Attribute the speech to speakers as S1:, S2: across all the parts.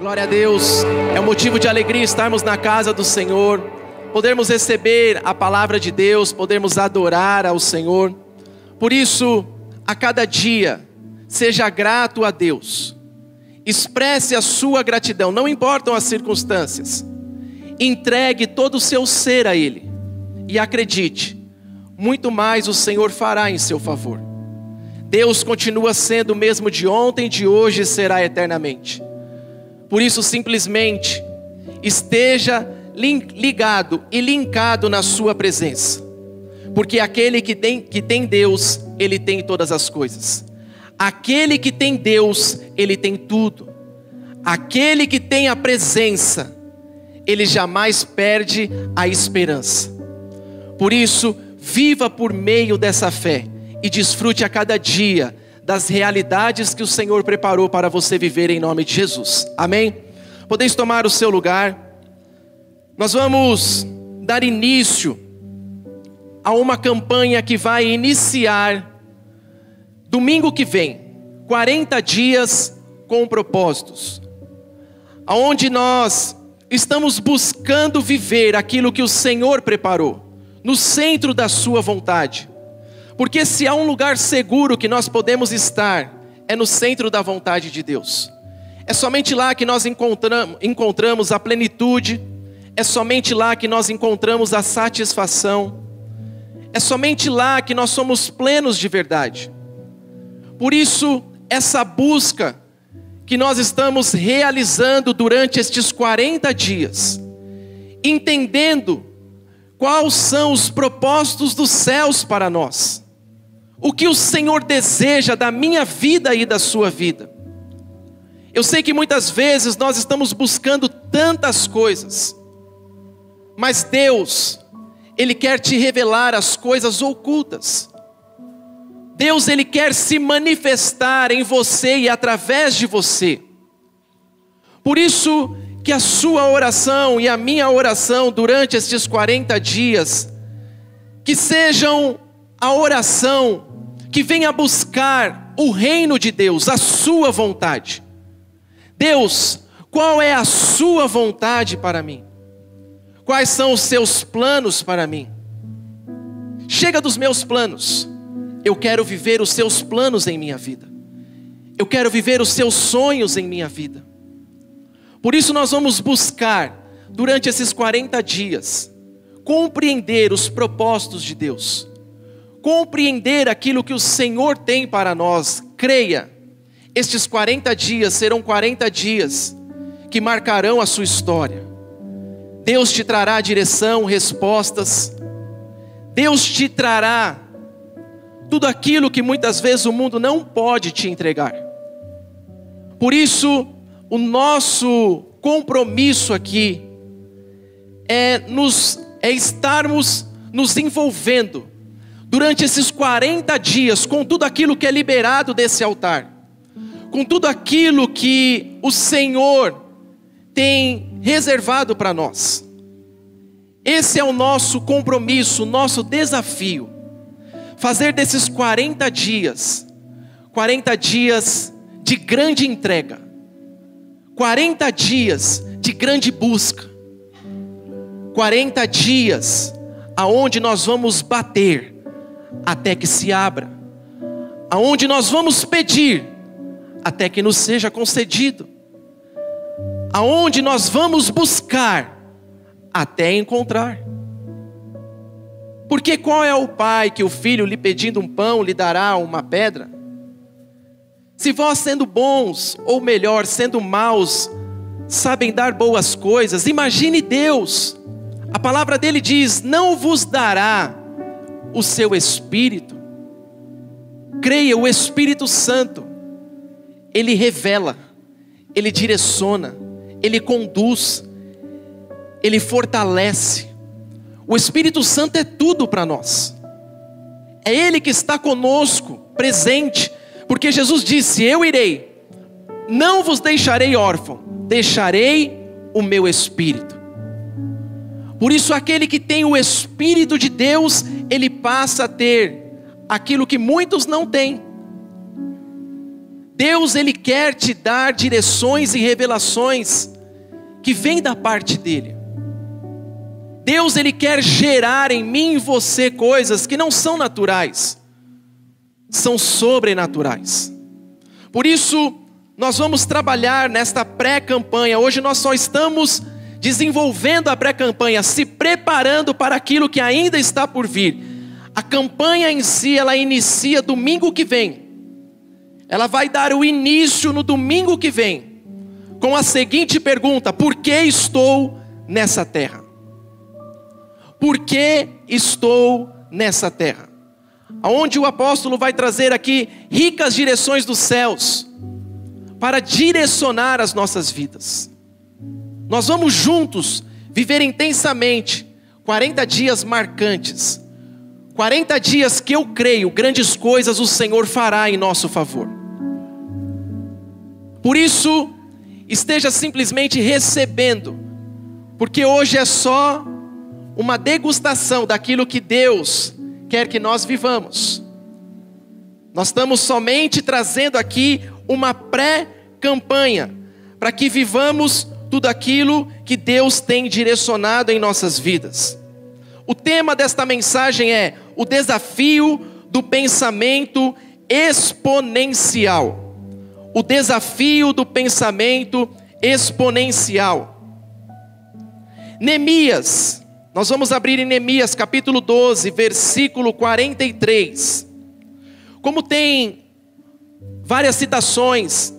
S1: Glória a Deus. É um motivo de alegria estarmos na casa do Senhor, podermos receber a palavra de Deus, podermos adorar ao Senhor. Por isso, a cada dia, seja grato a Deus. Expresse a sua gratidão, não importam as circunstâncias. Entregue todo o seu ser a Ele. E acredite, muito mais o Senhor fará em seu favor. Deus continua sendo o mesmo de ontem, de hoje e será eternamente. Por isso, simplesmente, esteja ligado e linkado na Sua presença. Porque aquele que tem, que tem Deus, ele tem todas as coisas. Aquele que tem Deus, ele tem tudo. Aquele que tem a presença, ele jamais perde a esperança. Por isso, viva por meio dessa fé e desfrute a cada dia das realidades que o Senhor preparou para você viver em nome de Jesus. Amém? Podeis tomar o seu lugar. Nós vamos dar início a uma campanha que vai iniciar domingo que vem, 40 dias com propósitos. Aonde nós estamos buscando viver aquilo que o Senhor preparou, no centro da sua vontade. Porque se há um lugar seguro que nós podemos estar, é no centro da vontade de Deus. É somente lá que nós encontramos, a plenitude, é somente lá que nós encontramos a satisfação, é somente lá que nós somos plenos de verdade. Por isso, essa busca que nós estamos realizando durante estes 40 dias, entendendo quais são os propósitos dos céus para nós o que o Senhor deseja da minha vida e da sua vida. Eu sei que muitas vezes nós estamos buscando tantas coisas, mas Deus, Ele quer te revelar as coisas ocultas. Deus, Ele quer se manifestar em você e através de você. Por isso que a sua oração e a minha oração durante estes 40 dias, que sejam a oração que venha buscar o reino de Deus, a sua vontade. Deus, qual é a sua vontade para mim? Quais são os seus planos para mim? Chega dos meus planos. Eu quero viver os seus planos em minha vida. Eu quero viver os seus sonhos em minha vida. Por isso nós vamos buscar durante esses 40 dias compreender os propósitos de Deus compreender aquilo que o Senhor tem para nós, creia, estes 40 dias serão 40 dias que marcarão a sua história. Deus te trará direção, respostas, Deus te trará tudo aquilo que muitas vezes o mundo não pode te entregar. Por isso, o nosso compromisso aqui é nos é estarmos nos envolvendo durante esses 40 dias com tudo aquilo que é liberado desse altar, com tudo aquilo que o Senhor tem reservado para nós. Esse é o nosso compromisso, o nosso desafio. Fazer desses 40 dias, 40 dias de grande entrega, 40 dias de grande busca, 40 dias aonde nós vamos bater até que se abra. Aonde nós vamos pedir até que nos seja concedido. Aonde nós vamos buscar até encontrar. Porque qual é o pai que o filho lhe pedindo um pão lhe dará uma pedra? Se vós sendo bons, ou melhor, sendo maus, sabem dar boas coisas, imagine Deus. A palavra dele diz: Não vos dará o seu espírito. Creia, o Espírito Santo, ele revela, ele direciona, ele conduz, ele fortalece. O Espírito Santo é tudo para nós. É ele que está conosco, presente, porque Jesus disse: Eu irei, não vos deixarei órfão, deixarei o meu espírito. Por isso, aquele que tem o Espírito de Deus, ele passa a ter aquilo que muitos não têm. Deus ele quer te dar direções e revelações que vêm da parte dele. Deus ele quer gerar em mim e você coisas que não são naturais, são sobrenaturais. Por isso, nós vamos trabalhar nesta pré-campanha. Hoje nós só estamos desenvolvendo a pré-campanha, se preparando para aquilo que ainda está por vir. A campanha em si, ela inicia domingo que vem. Ela vai dar o início no domingo que vem, com a seguinte pergunta: Por que estou nessa terra? Por que estou nessa terra? Aonde o apóstolo vai trazer aqui ricas direções dos céus para direcionar as nossas vidas. Nós vamos juntos viver intensamente 40 dias marcantes. 40 dias que eu creio, grandes coisas o Senhor fará em nosso favor. Por isso, esteja simplesmente recebendo, porque hoje é só uma degustação daquilo que Deus quer que nós vivamos. Nós estamos somente trazendo aqui uma pré-campanha para que vivamos tudo aquilo que Deus tem direcionado em nossas vidas. O tema desta mensagem é o desafio do pensamento exponencial. O desafio do pensamento exponencial. Neemias, nós vamos abrir em Neemias capítulo 12, versículo 43. Como tem várias citações,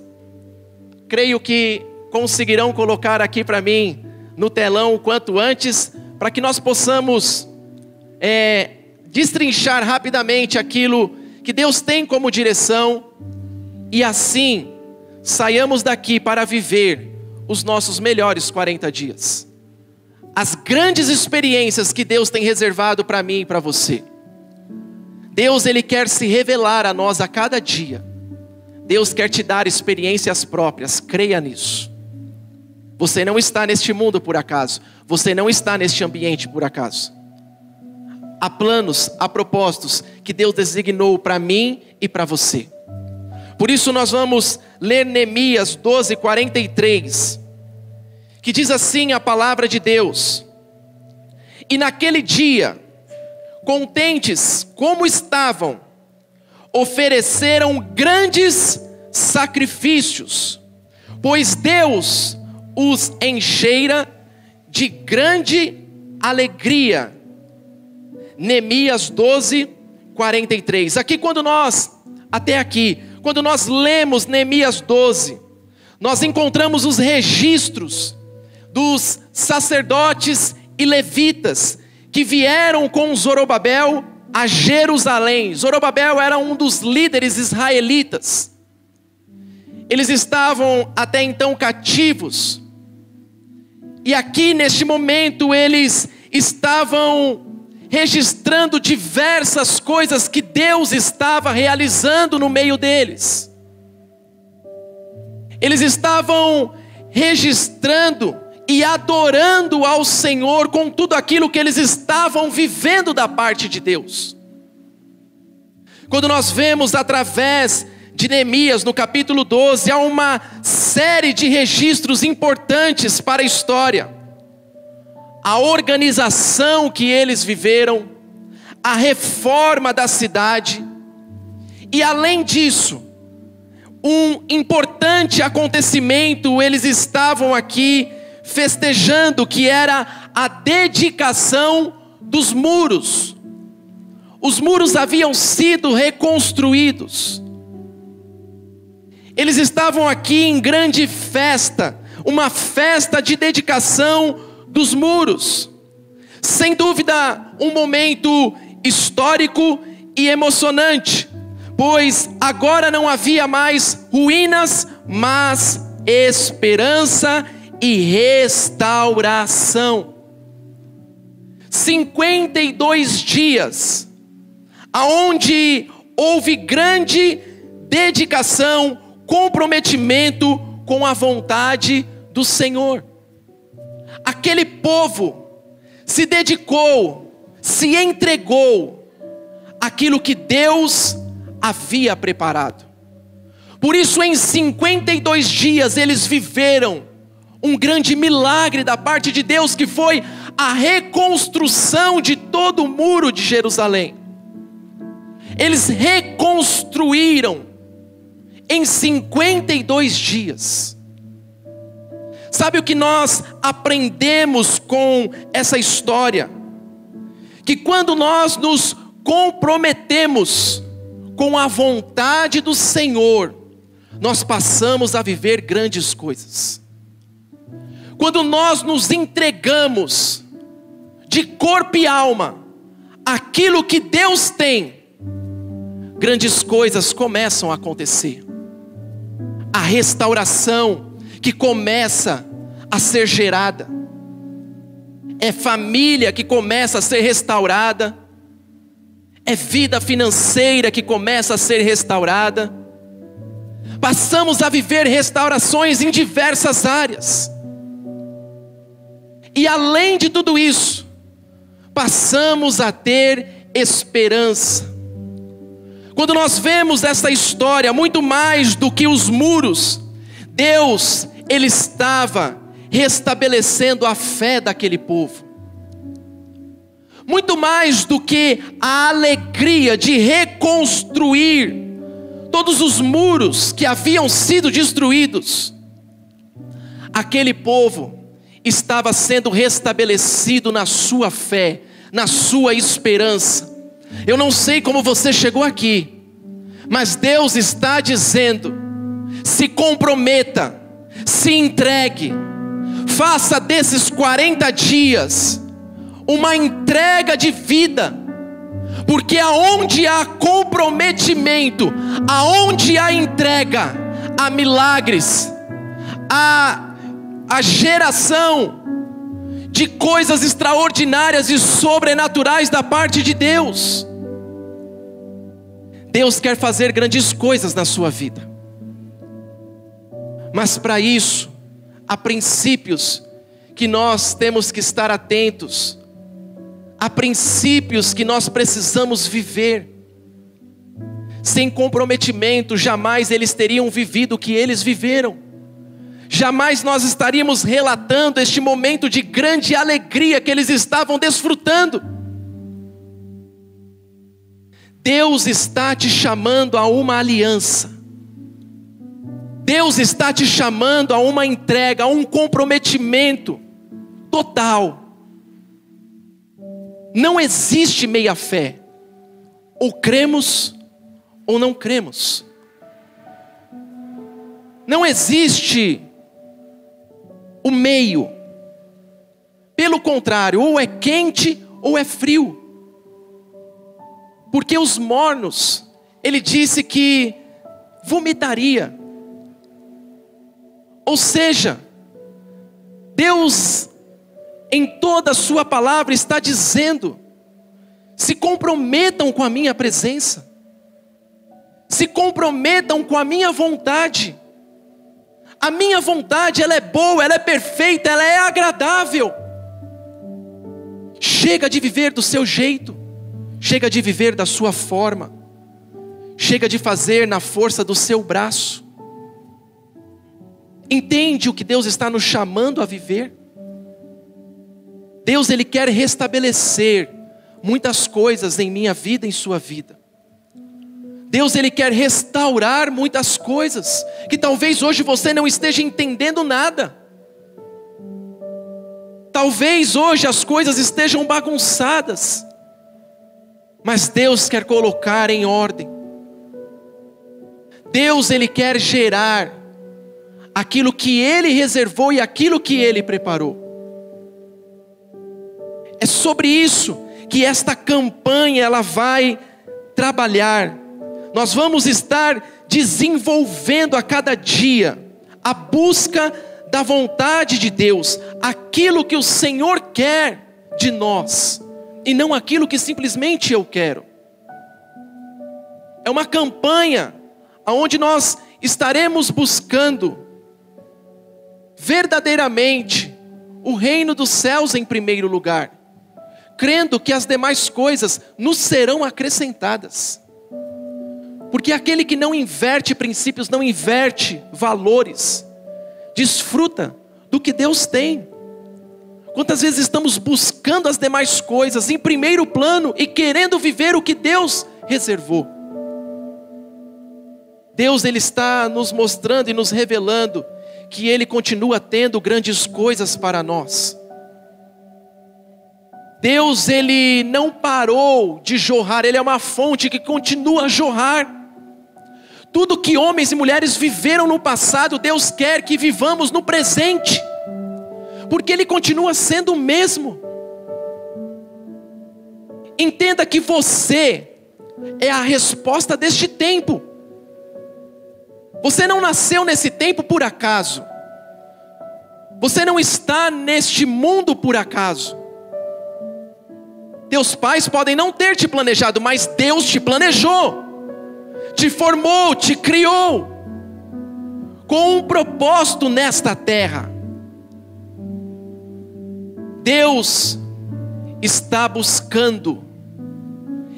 S1: creio que conseguirão colocar aqui para mim no telão o quanto antes, para que nós possamos é, destrinchar rapidamente aquilo que Deus tem como direção e assim saiamos daqui para viver os nossos melhores 40 dias. As grandes experiências que Deus tem reservado para mim e para você. Deus ele quer se revelar a nós a cada dia. Deus quer te dar experiências próprias, creia nisso. Você não está neste mundo por acaso, você não está neste ambiente por acaso. Há planos, há propósitos que Deus designou para mim e para você. Por isso nós vamos ler Neemias 12, 43, que diz assim a palavra de Deus: E naquele dia, contentes como estavam, ofereceram grandes sacrifícios, pois Deus os encheira de grande alegria. Neemias 12, 43. Aqui, quando nós, até aqui, quando nós lemos Neemias 12, nós encontramos os registros dos sacerdotes e levitas que vieram com Zorobabel a Jerusalém. Zorobabel era um dos líderes israelitas. Eles estavam até então cativos. E aqui neste momento eles estavam registrando diversas coisas que Deus estava realizando no meio deles. Eles estavam registrando e adorando ao Senhor com tudo aquilo que eles estavam vivendo da parte de Deus. Quando nós vemos através de Neemias, no capítulo 12, há uma série de registros importantes para a história. A organização que eles viveram, a reforma da cidade, e além disso, um importante acontecimento, eles estavam aqui festejando que era a dedicação dos muros. Os muros haviam sido reconstruídos. Eles estavam aqui em grande festa, uma festa de dedicação dos muros. Sem dúvida, um momento histórico e emocionante, pois agora não havia mais ruínas, mas esperança e restauração. 52 dias, aonde houve grande dedicação, comprometimento com a vontade do Senhor. Aquele povo se dedicou, se entregou aquilo que Deus havia preparado. Por isso, em 52 dias, eles viveram um grande milagre da parte de Deus, que foi a reconstrução de todo o muro de Jerusalém. Eles reconstruíram em 52 dias. Sabe o que nós aprendemos com essa história? Que quando nós nos comprometemos com a vontade do Senhor, nós passamos a viver grandes coisas. Quando nós nos entregamos de corpo e alma aquilo que Deus tem, grandes coisas começam a acontecer. A restauração que começa a ser gerada, é família que começa a ser restaurada, é vida financeira que começa a ser restaurada. Passamos a viver restaurações em diversas áreas. E além de tudo isso, passamos a ter esperança. Quando nós vemos essa história, muito mais do que os muros, Deus, Ele estava restabelecendo a fé daquele povo. Muito mais do que a alegria de reconstruir todos os muros que haviam sido destruídos, aquele povo estava sendo restabelecido na sua fé, na sua esperança. Eu não sei como você chegou aqui, mas Deus está dizendo: se comprometa, se entregue, faça desses 40 dias uma entrega de vida, porque aonde há comprometimento, aonde há entrega, há milagres, há a geração de coisas extraordinárias e sobrenaturais da parte de Deus. Deus quer fazer grandes coisas na sua vida, mas para isso, há princípios que nós temos que estar atentos, há princípios que nós precisamos viver. Sem comprometimento, jamais eles teriam vivido o que eles viveram jamais nós estaríamos relatando este momento de grande alegria que eles estavam desfrutando. Deus está te chamando a uma aliança. Deus está te chamando a uma entrega, a um comprometimento total. Não existe meia fé. Ou cremos ou não cremos. Não existe o meio. Pelo contrário, ou é quente ou é frio. Porque os mornos, ele disse que vomitaria. Ou seja, Deus, em toda a Sua palavra, está dizendo: se comprometam com a minha presença, se comprometam com a minha vontade, a minha vontade, ela é boa, ela é perfeita, ela é agradável. Chega de viver do seu jeito, chega de viver da sua forma, chega de fazer na força do seu braço. Entende o que Deus está nos chamando a viver? Deus ele quer restabelecer muitas coisas em minha vida, em sua vida. Deus ele quer restaurar muitas coisas que talvez hoje você não esteja entendendo nada. Talvez hoje as coisas estejam bagunçadas. Mas Deus quer colocar em ordem. Deus ele quer gerar aquilo que ele reservou e aquilo que ele preparou. É sobre isso que esta campanha ela vai trabalhar nós vamos estar desenvolvendo a cada dia a busca da vontade de Deus, aquilo que o Senhor quer de nós, e não aquilo que simplesmente eu quero. É uma campanha onde nós estaremos buscando verdadeiramente o reino dos céus em primeiro lugar, crendo que as demais coisas nos serão acrescentadas. Porque aquele que não inverte princípios, não inverte valores, desfruta do que Deus tem. Quantas vezes estamos buscando as demais coisas em primeiro plano e querendo viver o que Deus reservou? Deus ele está nos mostrando e nos revelando que ele continua tendo grandes coisas para nós. Deus ele não parou de jorrar, ele é uma fonte que continua a jorrar. Tudo que homens e mulheres viveram no passado, Deus quer que vivamos no presente porque Ele continua sendo o mesmo. Entenda que você é a resposta deste tempo. Você não nasceu nesse tempo por acaso. Você não está neste mundo por acaso. Teus pais podem não ter te planejado, mas Deus te planejou, te formou, te criou, com um propósito nesta terra. Deus está buscando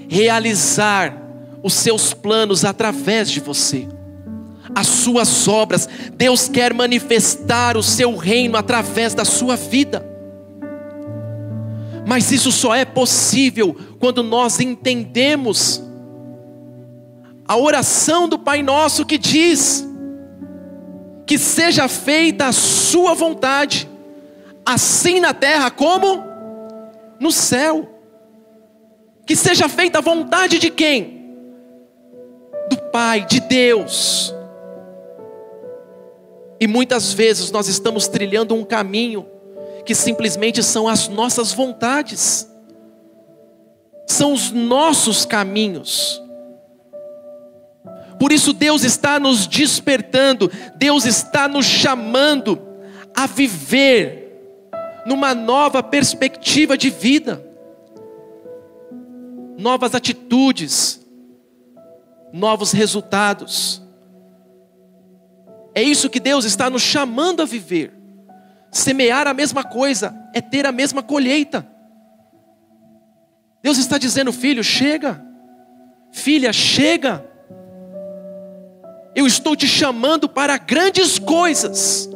S1: realizar os seus planos através de você, as suas obras. Deus quer manifestar o seu reino através da sua vida. Mas isso só é possível quando nós entendemos a oração do Pai Nosso que diz: que seja feita a Sua vontade assim na terra como no céu. Que seja feita a vontade de quem? Do Pai, de Deus. E muitas vezes nós estamos trilhando um caminho que simplesmente são as nossas vontades, são os nossos caminhos. Por isso Deus está nos despertando, Deus está nos chamando a viver numa nova perspectiva de vida, novas atitudes, novos resultados. É isso que Deus está nos chamando a viver. Semear a mesma coisa é ter a mesma colheita. Deus está dizendo, filho, chega, filha, chega. Eu estou te chamando para grandes coisas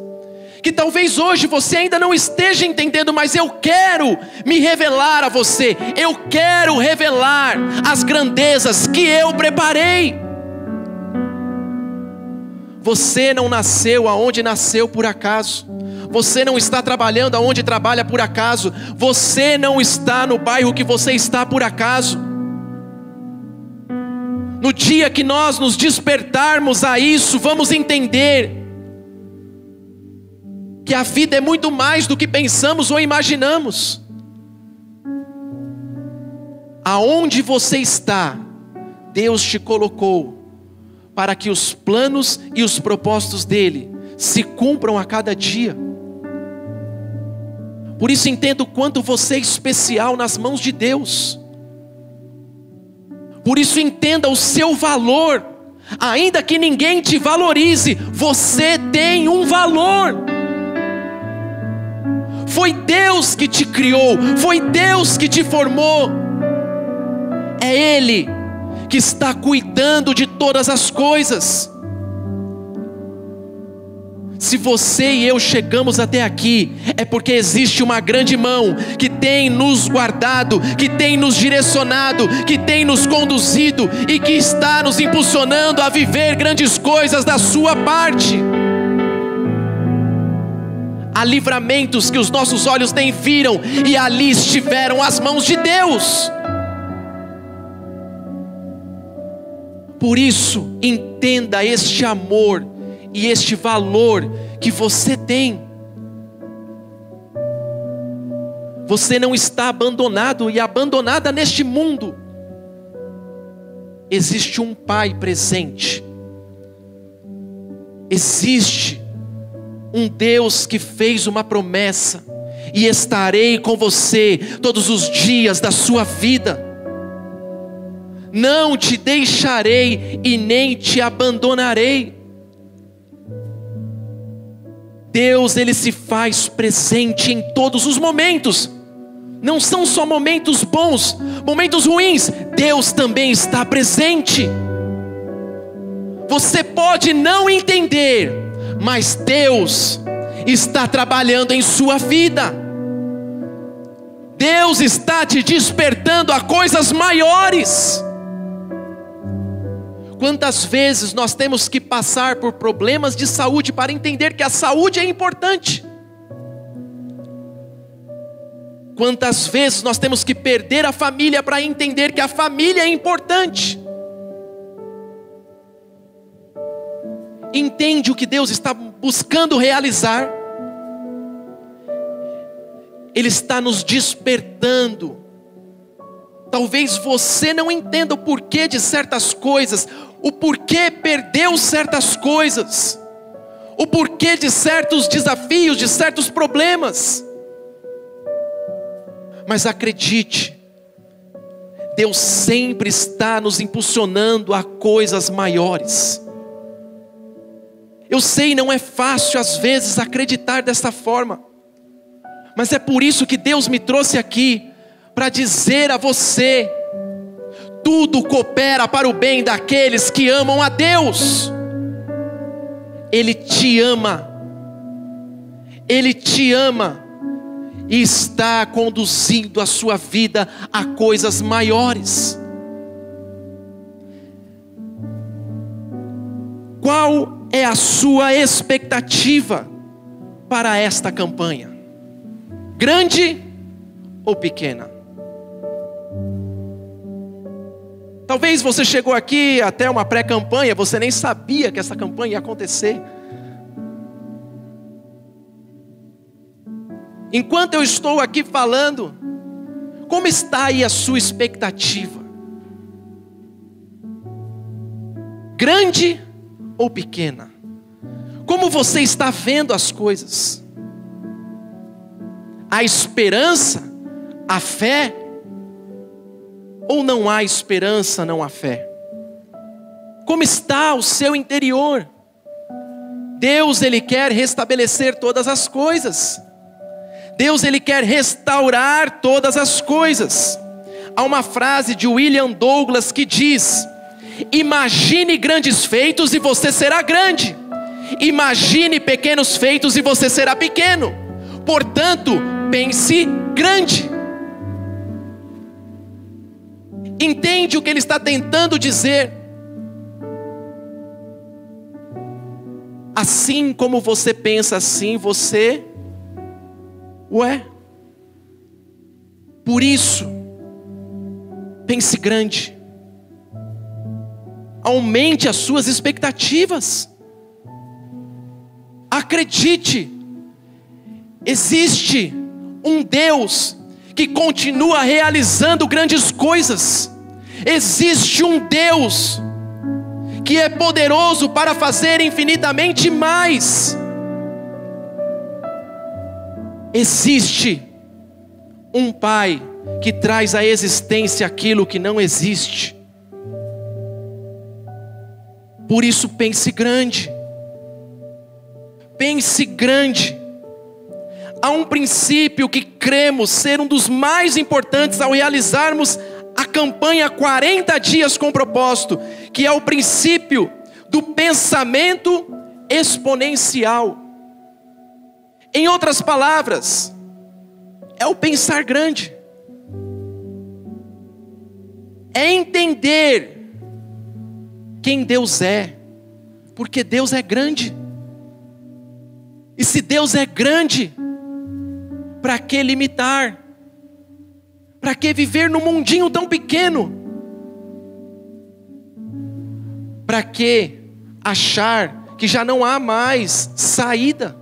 S1: que talvez hoje você ainda não esteja entendendo, mas eu quero me revelar a você, eu quero revelar as grandezas que eu preparei. Você não nasceu aonde nasceu por acaso. Você não está trabalhando aonde trabalha por acaso. Você não está no bairro que você está por acaso. No dia que nós nos despertarmos a isso, vamos entender que a vida é muito mais do que pensamos ou imaginamos. Aonde você está, Deus te colocou para que os planos e os propósitos dele se cumpram a cada dia. Por isso entendo o quanto você é especial nas mãos de Deus. Por isso entenda o seu valor. Ainda que ninguém te valorize, você tem um valor. Foi Deus que te criou, foi Deus que te formou. É Ele que está cuidando de todas as coisas. Se você e eu chegamos até aqui, é porque existe uma grande mão que tem nos guardado, que tem nos direcionado, que tem nos conduzido e que está nos impulsionando a viver grandes coisas da sua parte há livramentos que os nossos olhos nem viram, e ali estiveram as mãos de Deus. Por isso, entenda este amor e este valor que você tem. Você não está abandonado e abandonada neste mundo. Existe um Pai presente. Existe um Deus que fez uma promessa, e estarei com você todos os dias da sua vida. Não te deixarei e nem te abandonarei. Deus, ele se faz presente em todos os momentos. Não são só momentos bons, momentos ruins, Deus também está presente. Você pode não entender, mas Deus está trabalhando em sua vida. Deus está te despertando a coisas maiores. Quantas vezes nós temos que passar por problemas de saúde para entender que a saúde é importante? Quantas vezes nós temos que perder a família para entender que a família é importante? Entende o que Deus está buscando realizar? Ele está nos despertando. Talvez você não entenda o porquê de certas coisas, o porquê perdeu certas coisas, o porquê de certos desafios, de certos problemas. Mas acredite, Deus sempre está nos impulsionando a coisas maiores. Eu sei, não é fácil às vezes acreditar dessa forma, mas é por isso que Deus me trouxe aqui para dizer a você: tudo coopera para o bem daqueles que amam a Deus. Ele te ama, Ele te ama e está conduzindo a sua vida a coisas maiores. Qual é a sua expectativa para esta campanha? Grande ou pequena? Talvez você chegou aqui até uma pré-campanha, você nem sabia que essa campanha ia acontecer. Enquanto eu estou aqui falando, como está aí a sua expectativa? Grande ou pequena? Como você está vendo as coisas? A esperança, a fé, ou não há esperança, não há fé? Como está o seu interior? Deus, Ele quer restabelecer todas as coisas. Deus ele quer restaurar todas as coisas. Há uma frase de William Douglas que diz: Imagine grandes feitos e você será grande. Imagine pequenos feitos e você será pequeno. Portanto, pense grande. Entende o que ele está tentando dizer? Assim como você pensa assim, você Ué? Por isso, pense grande. Aumente as suas expectativas. Acredite, existe um Deus que continua realizando grandes coisas. Existe um Deus que é poderoso para fazer infinitamente mais. Existe um Pai que traz à existência aquilo que não existe. Por isso, pense grande. Pense grande. Há um princípio que cremos ser um dos mais importantes ao realizarmos a campanha 40 dias com propósito, que é o princípio do pensamento exponencial. Em outras palavras, é o pensar grande, é entender quem Deus é, porque Deus é grande. E se Deus é grande, para que limitar? Para que viver num mundinho tão pequeno? Para que achar que já não há mais saída?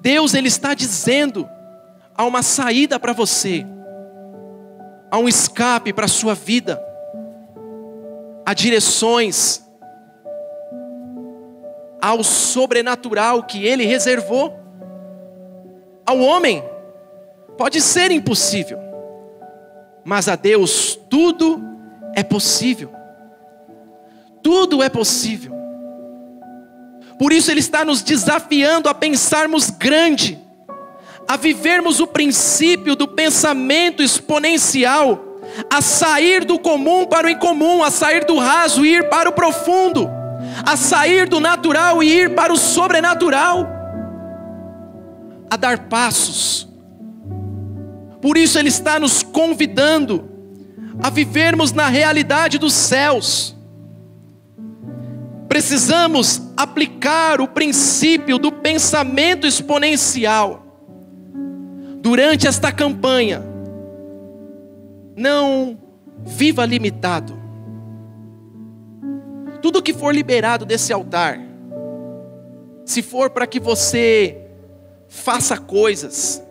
S1: Deus ele está dizendo há uma saída para você, há um escape para a sua vida, há direções, ao sobrenatural que Ele reservou ao homem. Pode ser impossível, mas a Deus tudo é possível. Tudo é possível. Por isso Ele está nos desafiando a pensarmos grande, a vivermos o princípio do pensamento exponencial, a sair do comum para o incomum, a sair do raso e ir para o profundo, a sair do natural e ir para o sobrenatural, a dar passos. Por isso Ele está nos convidando a vivermos na realidade dos céus. Precisamos aplicar o princípio do pensamento exponencial durante esta campanha. Não viva limitado. Tudo que for liberado desse altar, se for para que você faça coisas,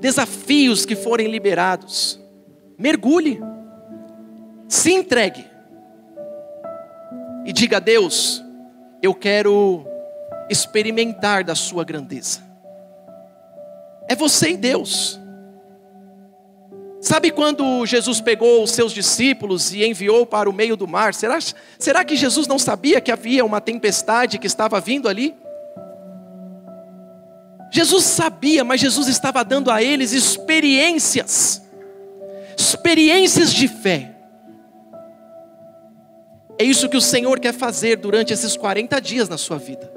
S1: desafios que forem liberados, mergulhe, se entregue e diga a Deus: eu quero experimentar da Sua grandeza. É você e Deus. Sabe quando Jesus pegou os seus discípulos e enviou para o meio do mar? Será, será que Jesus não sabia que havia uma tempestade que estava vindo ali? Jesus sabia, mas Jesus estava dando a eles experiências, experiências de fé. É isso que o Senhor quer fazer durante esses 40 dias na sua vida.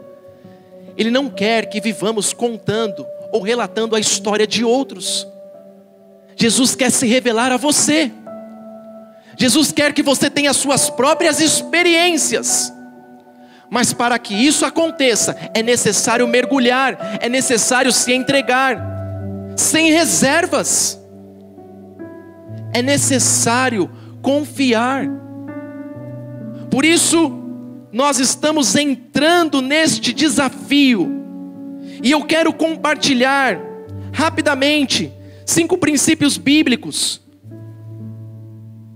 S1: Ele não quer que vivamos contando ou relatando a história de outros. Jesus quer se revelar a você. Jesus quer que você tenha suas próprias experiências. Mas para que isso aconteça, é necessário mergulhar, é necessário se entregar, sem reservas. É necessário confiar. Por isso, nós estamos entrando neste desafio, e eu quero compartilhar rapidamente cinco princípios bíblicos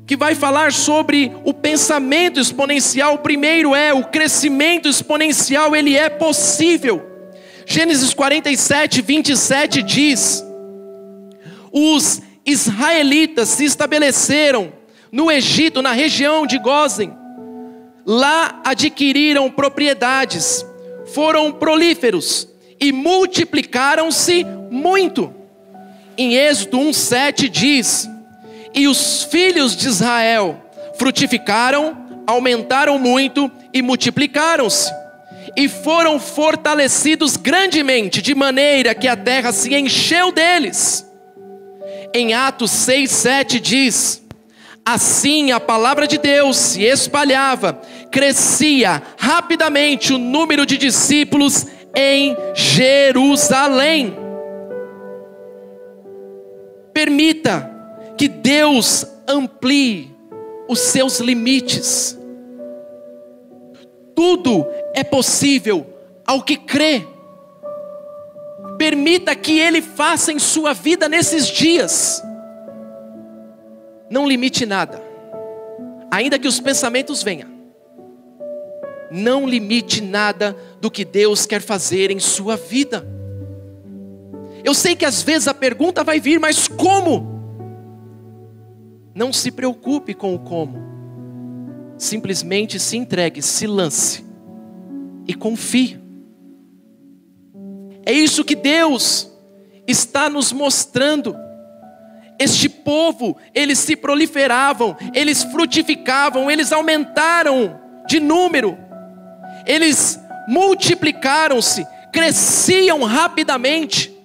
S1: que vai falar sobre o pensamento exponencial. O primeiro é o crescimento exponencial, ele é possível. Gênesis 47, 27 diz: Os israelitas se estabeleceram no Egito, na região de Gozen, Lá adquiriram propriedades, foram prolíferos e multiplicaram-se muito. Em Êxodo 1:7 diz: E os filhos de Israel frutificaram, aumentaram muito e multiplicaram-se, e foram fortalecidos grandemente, de maneira que a terra se encheu deles. Em Atos 6:7 diz: Assim a palavra de Deus se espalhava, crescia rapidamente o número de discípulos em Jerusalém. Permita que Deus amplie os seus limites. Tudo é possível ao que crê. Permita que Ele faça em sua vida nesses dias não limite nada, ainda que os pensamentos venham. Não limite nada do que Deus quer fazer em sua vida. Eu sei que às vezes a pergunta vai vir, mas como? Não se preocupe com o como. Simplesmente se entregue, se lance e confie. É isso que Deus está nos mostrando este povo, eles se proliferavam, eles frutificavam, eles aumentaram de número, eles multiplicaram-se, cresciam rapidamente.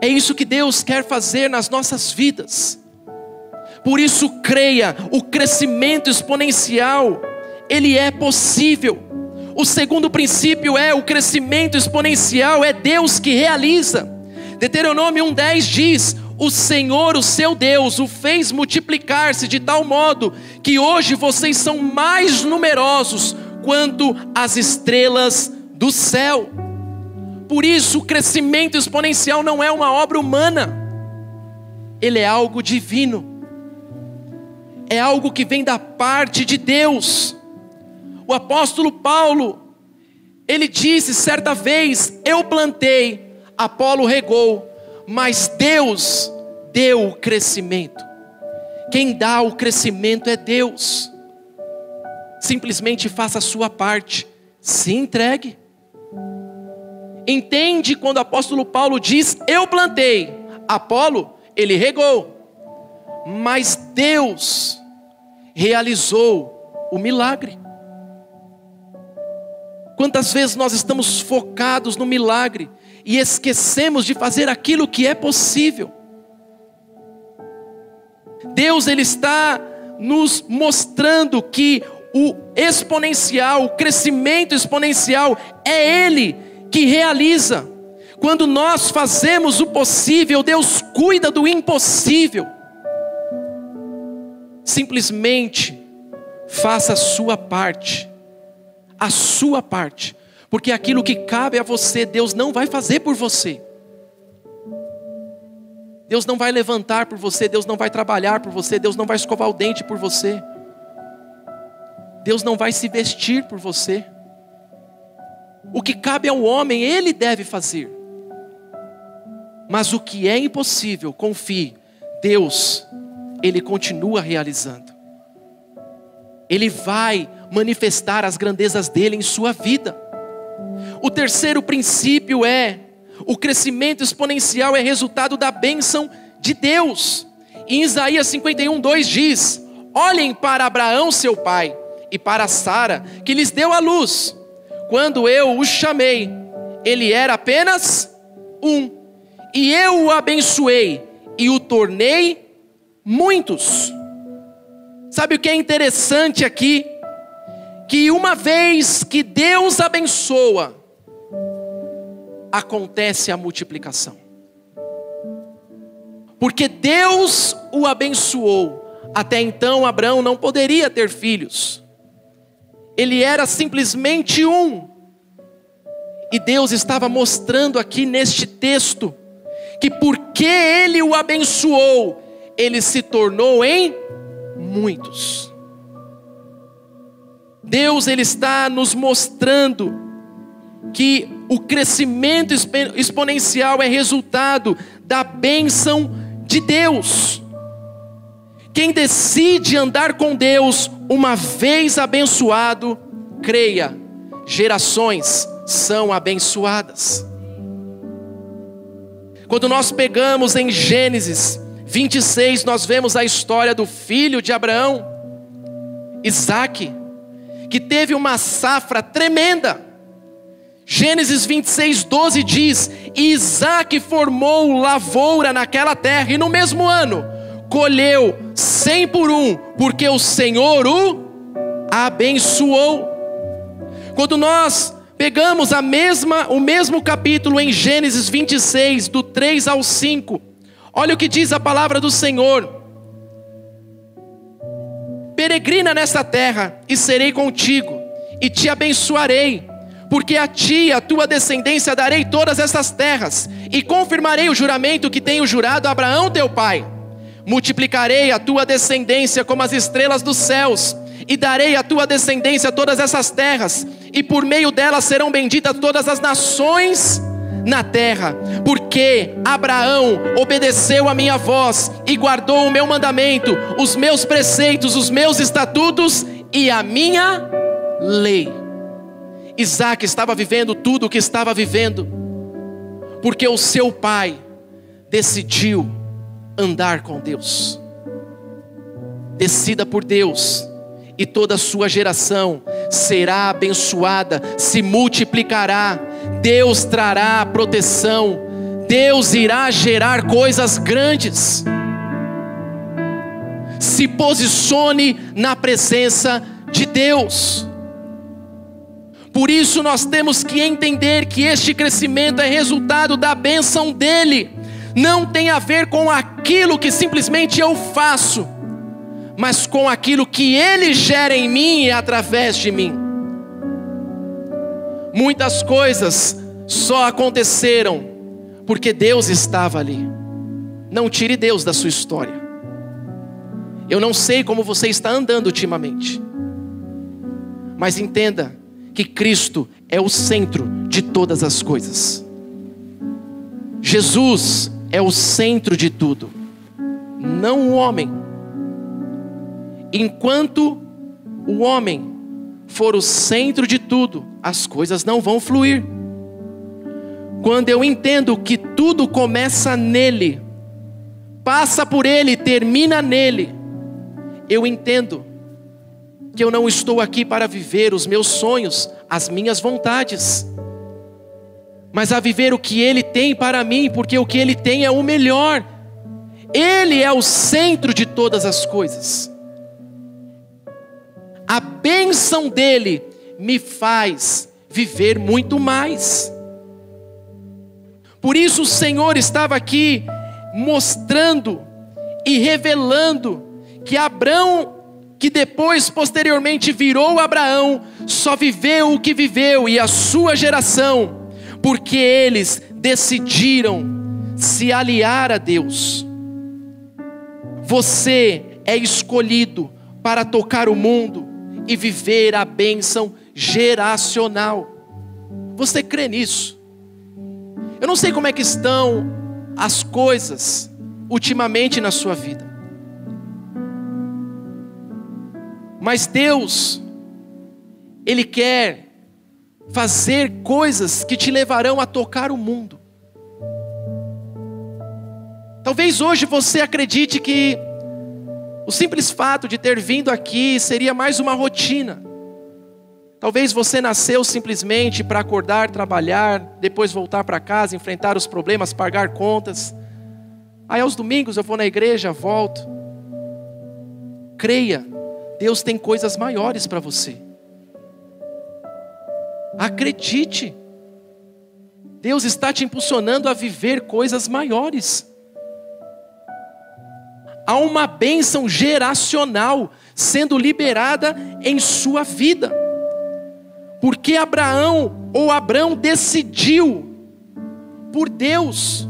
S1: É isso que Deus quer fazer nas nossas vidas. Por isso creia, o crescimento exponencial, ele é possível. O segundo princípio é o crescimento exponencial, é Deus que realiza. Deuteronômio 1:10 diz: o Senhor, o seu Deus, o fez multiplicar-se de tal modo que hoje vocês são mais numerosos quanto as estrelas do céu. Por isso, o crescimento exponencial não é uma obra humana, ele é algo divino, é algo que vem da parte de Deus. O apóstolo Paulo, ele disse certa vez: Eu plantei, Apolo regou mas Deus deu o crescimento. Quem dá o crescimento é Deus. Simplesmente faça a sua parte, se entregue. Entende quando o apóstolo Paulo diz: Eu plantei, Apolo, ele regou, mas Deus realizou o milagre. Quantas vezes nós estamos focados no milagre e esquecemos de fazer aquilo que é possível? Deus ele está nos mostrando que o exponencial, o crescimento exponencial é ele que realiza. Quando nós fazemos o possível, Deus cuida do impossível. Simplesmente faça a sua parte, a sua parte, porque aquilo que cabe a você, Deus não vai fazer por você. Deus não vai levantar por você, Deus não vai trabalhar por você, Deus não vai escovar o dente por você. Deus não vai se vestir por você. O que cabe ao homem, ele deve fazer. Mas o que é impossível, confie, Deus, Ele continua realizando. Ele vai manifestar as grandezas dele em sua vida. O terceiro princípio é: o crescimento exponencial é resultado da bênção de Deus. Em Isaías 51, 2 diz: Olhem para Abraão, seu pai, e para Sara, que lhes deu a luz. Quando eu o chamei, ele era apenas um e eu o abençoei e o tornei muitos. Sabe o que é interessante aqui? Que uma vez que Deus abençoa, acontece a multiplicação. Porque Deus o abençoou. Até então Abraão não poderia ter filhos. Ele era simplesmente um. E Deus estava mostrando aqui neste texto que porque ele o abençoou, ele se tornou em muitos. Deus ele está nos mostrando que o crescimento exponencial é resultado da bênção de Deus. Quem decide andar com Deus, uma vez abençoado, creia, gerações são abençoadas. Quando nós pegamos em Gênesis 26, nós vemos a história do filho de Abraão, Isaac, que teve uma safra tremenda. Gênesis 26, 12 diz: Isaac formou lavoura naquela terra, e no mesmo ano colheu cem por um, porque o Senhor o abençoou. Quando nós Pegamos a mesma, o mesmo capítulo em Gênesis 26, do 3 ao 5. Olha o que diz a palavra do Senhor. Peregrina nesta terra, e serei contigo, e te abençoarei, porque a ti e a tua descendência darei todas estas terras, e confirmarei o juramento que tenho jurado a Abraão teu pai. Multiplicarei a tua descendência como as estrelas dos céus, e darei à tua descendência todas essas terras, e por meio delas serão benditas todas as nações na terra, porque Abraão obedeceu a minha voz e guardou o meu mandamento, os meus preceitos, os meus estatutos e a minha lei. Isaac estava vivendo tudo o que estava vivendo, porque o seu pai decidiu andar com Deus. Decida por Deus e toda a sua geração será abençoada, se multiplicará, Deus trará proteção, Deus irá gerar coisas grandes. Se posicione na presença de Deus. Por isso nós temos que entender que este crescimento é resultado da benção dele, não tem a ver com aquilo que simplesmente eu faço mas com aquilo que Ele gera em mim e através de mim. Muitas coisas só aconteceram porque Deus estava ali. Não tire Deus da sua história. Eu não sei como você está andando ultimamente, mas entenda que Cristo é o centro de todas as coisas. Jesus é o centro de tudo, não o homem. Enquanto o homem for o centro de tudo, as coisas não vão fluir. Quando eu entendo que tudo começa nele, passa por ele, termina nele, eu entendo que eu não estou aqui para viver os meus sonhos, as minhas vontades, mas a viver o que Ele tem para mim, porque o que Ele tem é o melhor, Ele é o centro de todas as coisas. A bênção dEle me faz viver muito mais. Por isso o Senhor estava aqui mostrando e revelando que Abraão, que depois posteriormente virou Abraão, só viveu o que viveu e a sua geração, porque eles decidiram se aliar a Deus. Você é escolhido para tocar o mundo e viver a bênção geracional. Você crê nisso? Eu não sei como é que estão as coisas ultimamente na sua vida. Mas Deus, Ele quer fazer coisas que te levarão a tocar o mundo. Talvez hoje você acredite que o simples fato de ter vindo aqui seria mais uma rotina. Talvez você nasceu simplesmente para acordar, trabalhar, depois voltar para casa, enfrentar os problemas, pagar contas. Aí aos domingos eu vou na igreja, volto. Creia, Deus tem coisas maiores para você. Acredite. Deus está te impulsionando a viver coisas maiores. Há uma bênção geracional sendo liberada em sua vida. Porque Abraão ou Abraão decidiu por Deus,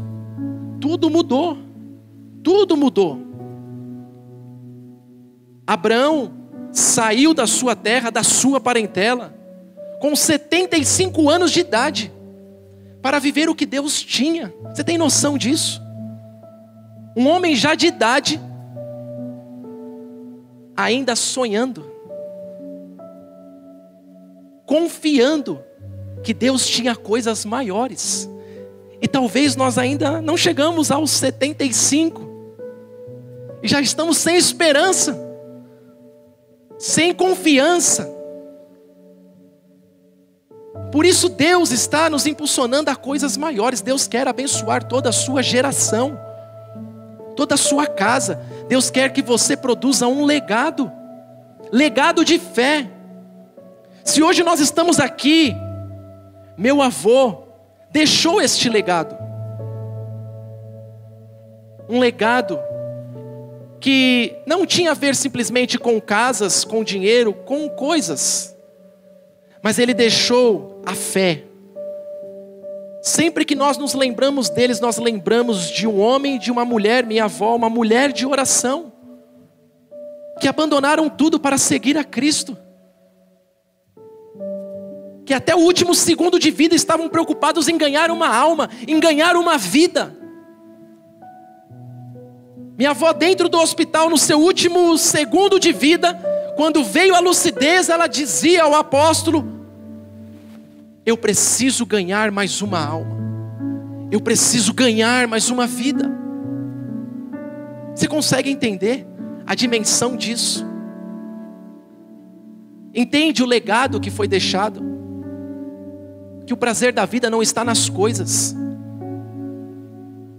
S1: tudo mudou. Tudo mudou. Abraão saiu da sua terra, da sua parentela, com 75 anos de idade, para viver o que Deus tinha. Você tem noção disso? Um homem já de idade, ainda sonhando, confiando que Deus tinha coisas maiores. E talvez nós ainda não chegamos aos 75 e já estamos sem esperança sem confiança. Por isso Deus está nos impulsionando a coisas maiores. Deus quer abençoar toda a sua geração, toda a sua casa. Deus quer que você produza um legado, legado de fé. Se hoje nós estamos aqui, meu avô deixou este legado. Um legado que não tinha a ver simplesmente com casas, com dinheiro, com coisas, mas ele deixou a fé. Sempre que nós nos lembramos deles, nós lembramos de um homem e de uma mulher, minha avó, uma mulher de oração, que abandonaram tudo para seguir a Cristo, que até o último segundo de vida estavam preocupados em ganhar uma alma, em ganhar uma vida. Minha avó, dentro do hospital, no seu último segundo de vida, quando veio a lucidez, ela dizia ao apóstolo: Eu preciso ganhar mais uma alma, eu preciso ganhar mais uma vida. Você consegue entender a dimensão disso? Entende o legado que foi deixado? Que o prazer da vida não está nas coisas,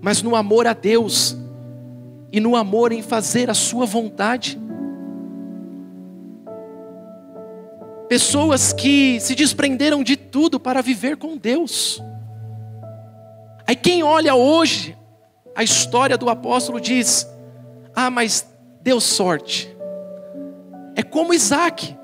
S1: mas no amor a Deus e no amor em fazer a Sua vontade. Pessoas que se desprenderam de tudo para viver com Deus. Aí quem olha hoje a história do apóstolo diz: Ah, mas deu sorte. É como Isaac,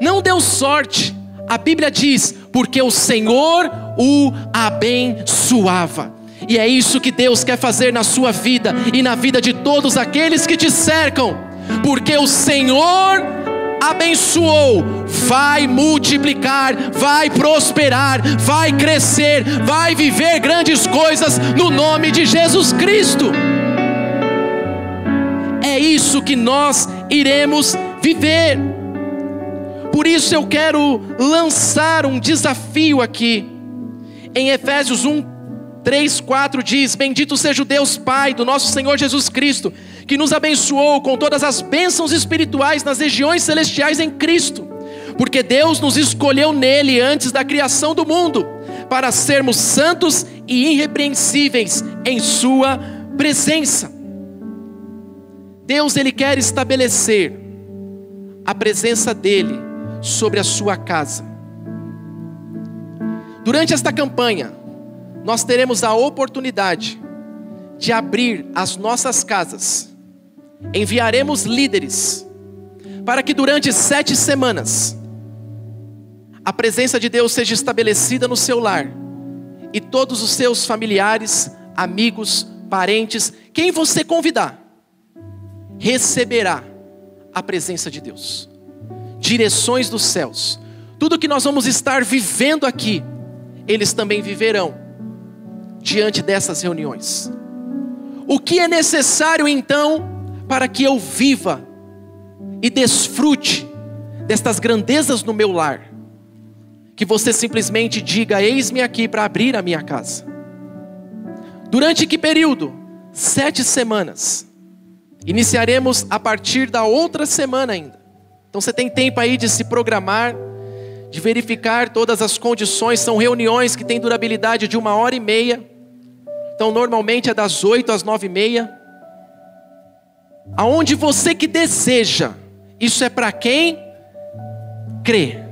S1: não deu sorte. A Bíblia diz: porque o Senhor o abençoava. E é isso que Deus quer fazer na sua vida e na vida de todos aqueles que te cercam, porque o Senhor abençoou, vai multiplicar, vai prosperar, vai crescer, vai viver grandes coisas no nome de Jesus Cristo. É isso que nós iremos viver. Por isso eu quero lançar um desafio aqui, em Efésios 1, 3, 4 diz: Bendito seja o Deus Pai do nosso Senhor Jesus Cristo, que nos abençoou com todas as bênçãos espirituais nas regiões celestiais em Cristo, porque Deus nos escolheu nele antes da criação do mundo, para sermos santos e irrepreensíveis em Sua presença. Deus ele quer estabelecer a presença dele sobre a sua casa. Durante esta campanha, nós teremos a oportunidade de abrir as nossas casas. Enviaremos líderes para que durante sete semanas a presença de Deus seja estabelecida no seu lar e todos os seus familiares, amigos, parentes, quem você convidar, receberá a presença de Deus, direções dos céus, tudo que nós vamos estar vivendo aqui, eles também viverão diante dessas reuniões. O que é necessário então para que eu viva e desfrute destas grandezas no meu lar? Que você simplesmente diga: Eis-me aqui para abrir a minha casa. Durante que período? Sete semanas. Iniciaremos a partir da outra semana ainda. Então você tem tempo aí de se programar, de verificar todas as condições. São reuniões que têm durabilidade de uma hora e meia. Então, normalmente é das 8 às 9 e meia. Aonde você que deseja, isso é para quem crê,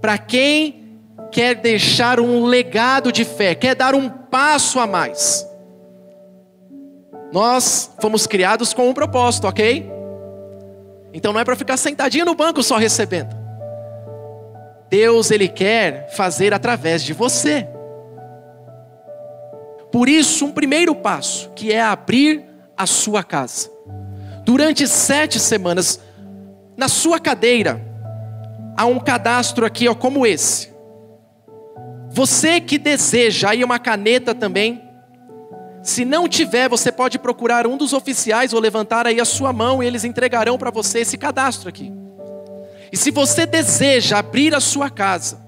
S1: para quem quer deixar um legado de fé, quer dar um passo a mais. Nós fomos criados com um propósito, ok? Então não é para ficar sentadinho no banco só recebendo. Deus, Ele quer fazer através de você. Por isso, um primeiro passo, que é abrir a sua casa. Durante sete semanas, na sua cadeira, há um cadastro aqui, ó, como esse. Você que deseja, aí uma caneta também. Se não tiver, você pode procurar um dos oficiais ou levantar aí a sua mão e eles entregarão para você esse cadastro aqui. E se você deseja abrir a sua casa,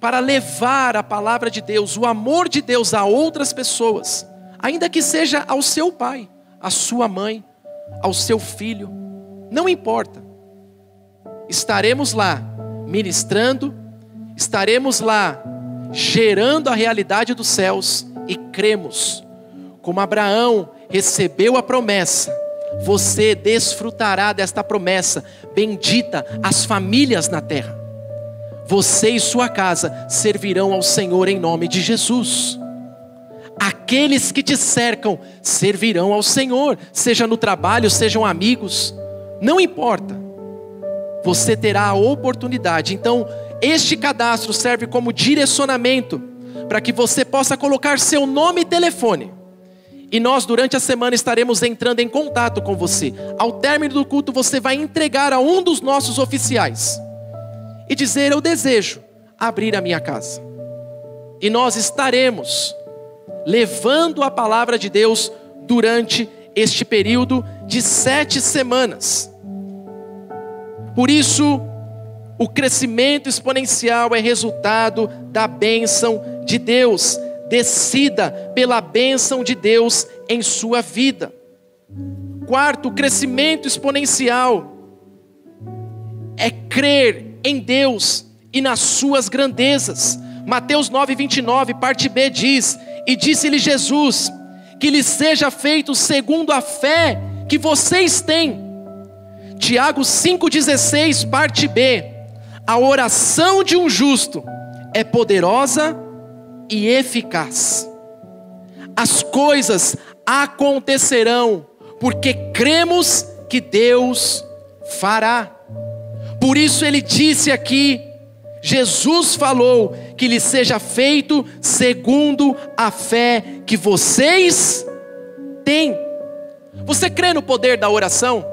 S1: para levar a palavra de Deus, o amor de Deus a outras pessoas, ainda que seja ao seu pai, à sua mãe, ao seu filho, não importa. Estaremos lá ministrando, estaremos lá gerando a realidade dos céus e cremos, como Abraão recebeu a promessa, você desfrutará desta promessa, bendita as famílias na terra você e sua casa servirão ao Senhor em nome de Jesus. Aqueles que te cercam servirão ao Senhor, seja no trabalho, sejam amigos, não importa. Você terá a oportunidade. Então, este cadastro serve como direcionamento para que você possa colocar seu nome e telefone. E nós, durante a semana, estaremos entrando em contato com você. Ao término do culto, você vai entregar a um dos nossos oficiais e dizer: Eu desejo abrir a minha casa. E nós estaremos levando a palavra de Deus durante este período de sete semanas. Por isso, o crescimento exponencial é resultado da bênção de Deus. Decida pela bênção de Deus em sua vida. Quarto, o crescimento exponencial é crer em Deus e nas suas grandezas. Mateus 9, 29, parte B diz: E disse-lhe Jesus, que lhe seja feito segundo a fé que vocês têm. Tiago 5,16, parte B: A oração de um justo é poderosa e eficaz. As coisas acontecerão, porque cremos que Deus fará. Por isso ele disse aqui: Jesus falou que lhe seja feito segundo a fé que vocês têm. Você crê no poder da oração?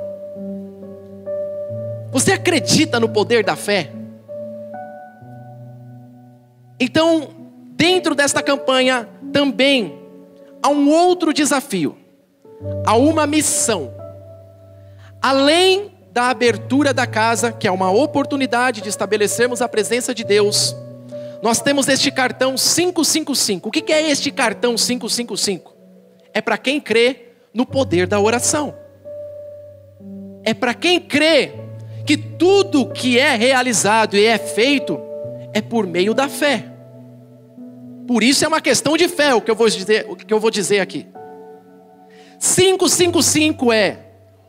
S1: Você acredita no poder da fé? Então, dentro desta campanha também há um outro desafio, há uma missão. Além da abertura da casa, que é uma oportunidade de estabelecermos a presença de Deus, nós temos este cartão 555. O que é este cartão 555? É para quem crê no poder da oração. É para quem crê que tudo que é realizado e é feito é por meio da fé. Por isso é uma questão de fé o que eu vou dizer, o que eu vou dizer aqui. 555 é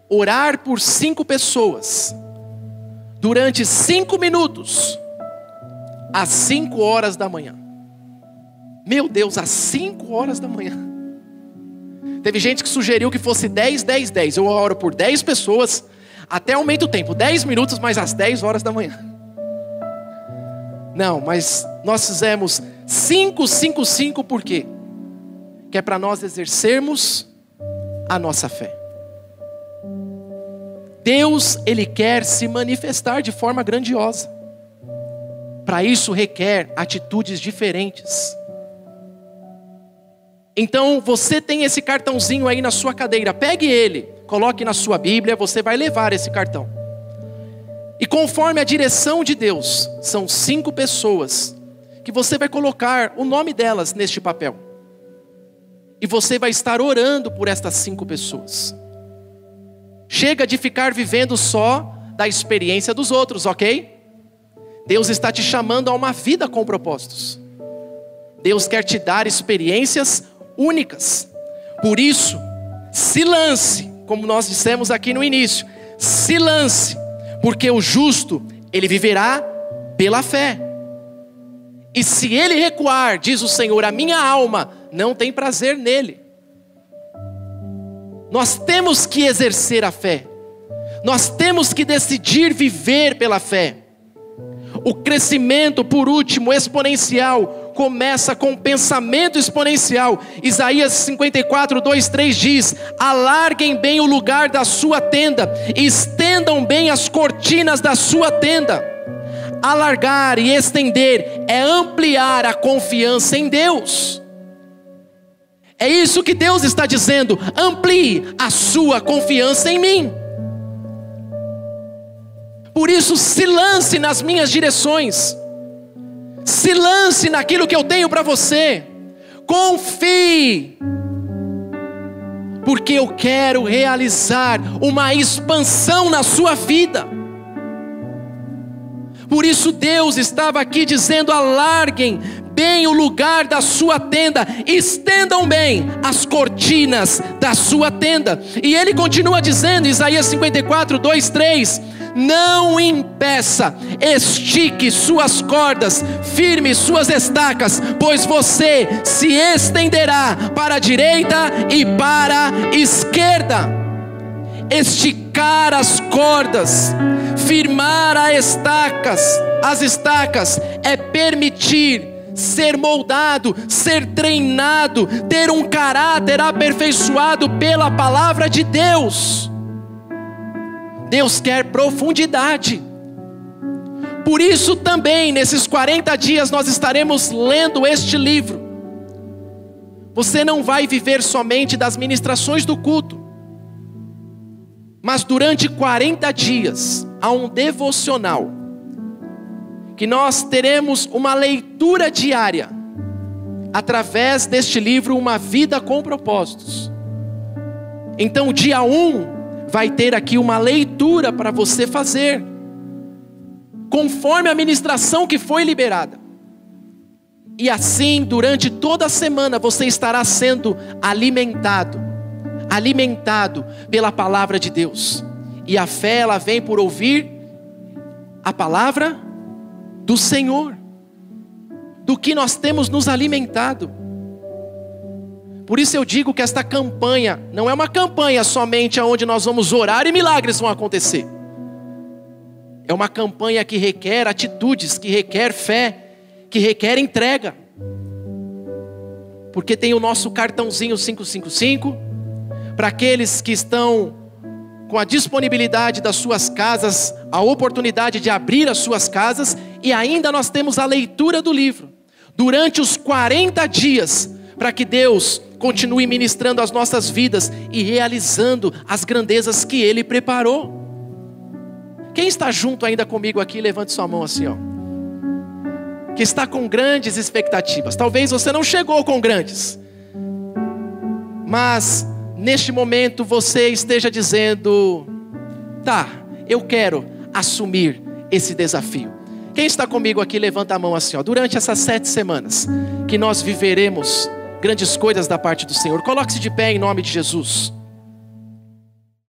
S1: orar por cinco pessoas durante cinco minutos às 5 horas da manhã. Meu Deus, às 5 horas da manhã. Teve gente que sugeriu que fosse 10, 10, 10. Eu oro por 10 pessoas, até aumenta o tempo, 10 minutos, mas às 10 horas da manhã. Não, mas nós fizemos 5, 5, 5 por quê? Que é para nós exercermos a nossa fé. Deus, Ele quer se manifestar de forma grandiosa. Para isso requer atitudes diferentes. Então você tem esse cartãozinho aí na sua cadeira, pegue ele, coloque na sua Bíblia, você vai levar esse cartão. E conforme a direção de Deus, são cinco pessoas que você vai colocar o nome delas neste papel. E você vai estar orando por estas cinco pessoas. Chega de ficar vivendo só da experiência dos outros, ok? Deus está te chamando a uma vida com propósitos. Deus quer te dar experiências únicas. Por isso, se lance, como nós dissemos aqui no início, se lance, porque o justo, ele viverá pela fé. E se ele recuar, diz o Senhor, a minha alma não tem prazer nele. Nós temos que exercer a fé. Nós temos que decidir viver pela fé. O crescimento, por último, exponencial, começa com um pensamento exponencial. Isaías 54, 2, 3 diz: Alarguem bem o lugar da sua tenda, estendam bem as cortinas da sua tenda. Alargar e estender é ampliar a confiança em Deus. É isso que Deus está dizendo: amplie a sua confiança em mim. Por isso, se lance nas minhas direções. Se lance naquilo que eu tenho para você. Confie. Porque eu quero realizar uma expansão na sua vida. Por isso Deus estava aqui dizendo: alarguem bem o lugar da sua tenda, estendam bem as cortinas da sua tenda. E ele continua dizendo, Isaías 54, 2, 3: não impeça, estique suas cordas, firme suas estacas, pois você se estenderá para a direita e para a esquerda. Esticar as cordas, firmar as estacas, as estacas é permitir ser moldado, ser treinado, ter um caráter aperfeiçoado pela palavra de Deus. Deus quer profundidade. Por isso também, nesses 40 dias, nós estaremos lendo este livro. Você não vai viver somente das ministrações do culto, mas durante 40 dias há um devocional, que nós teremos uma leitura diária, através deste livro, Uma Vida com Propósitos. Então, dia 1, um, vai ter aqui uma leitura para você fazer, conforme a ministração que foi liberada. E assim, durante toda a semana, você estará sendo alimentado, alimentado pela palavra de Deus. E a fé, ela vem por ouvir a palavra do Senhor, do que nós temos nos alimentado. Por isso eu digo que esta campanha não é uma campanha somente onde nós vamos orar e milagres vão acontecer. É uma campanha que requer atitudes, que requer fé, que requer entrega. Porque tem o nosso cartãozinho 555 para aqueles que estão com a disponibilidade das suas casas, a oportunidade de abrir as suas casas, e ainda nós temos a leitura do livro. Durante os 40 dias, para que Deus continue ministrando as nossas vidas e realizando as grandezas que Ele preparou. Quem está junto ainda comigo aqui, levante sua mão assim, ó. que está com grandes expectativas. Talvez você não chegou com grandes, mas neste momento você esteja dizendo: tá, eu quero assumir esse desafio. Quem está comigo aqui, levanta a mão assim, ó. Durante essas sete semanas que nós viveremos grandes coisas da parte do Senhor, coloque-se de pé em nome de Jesus.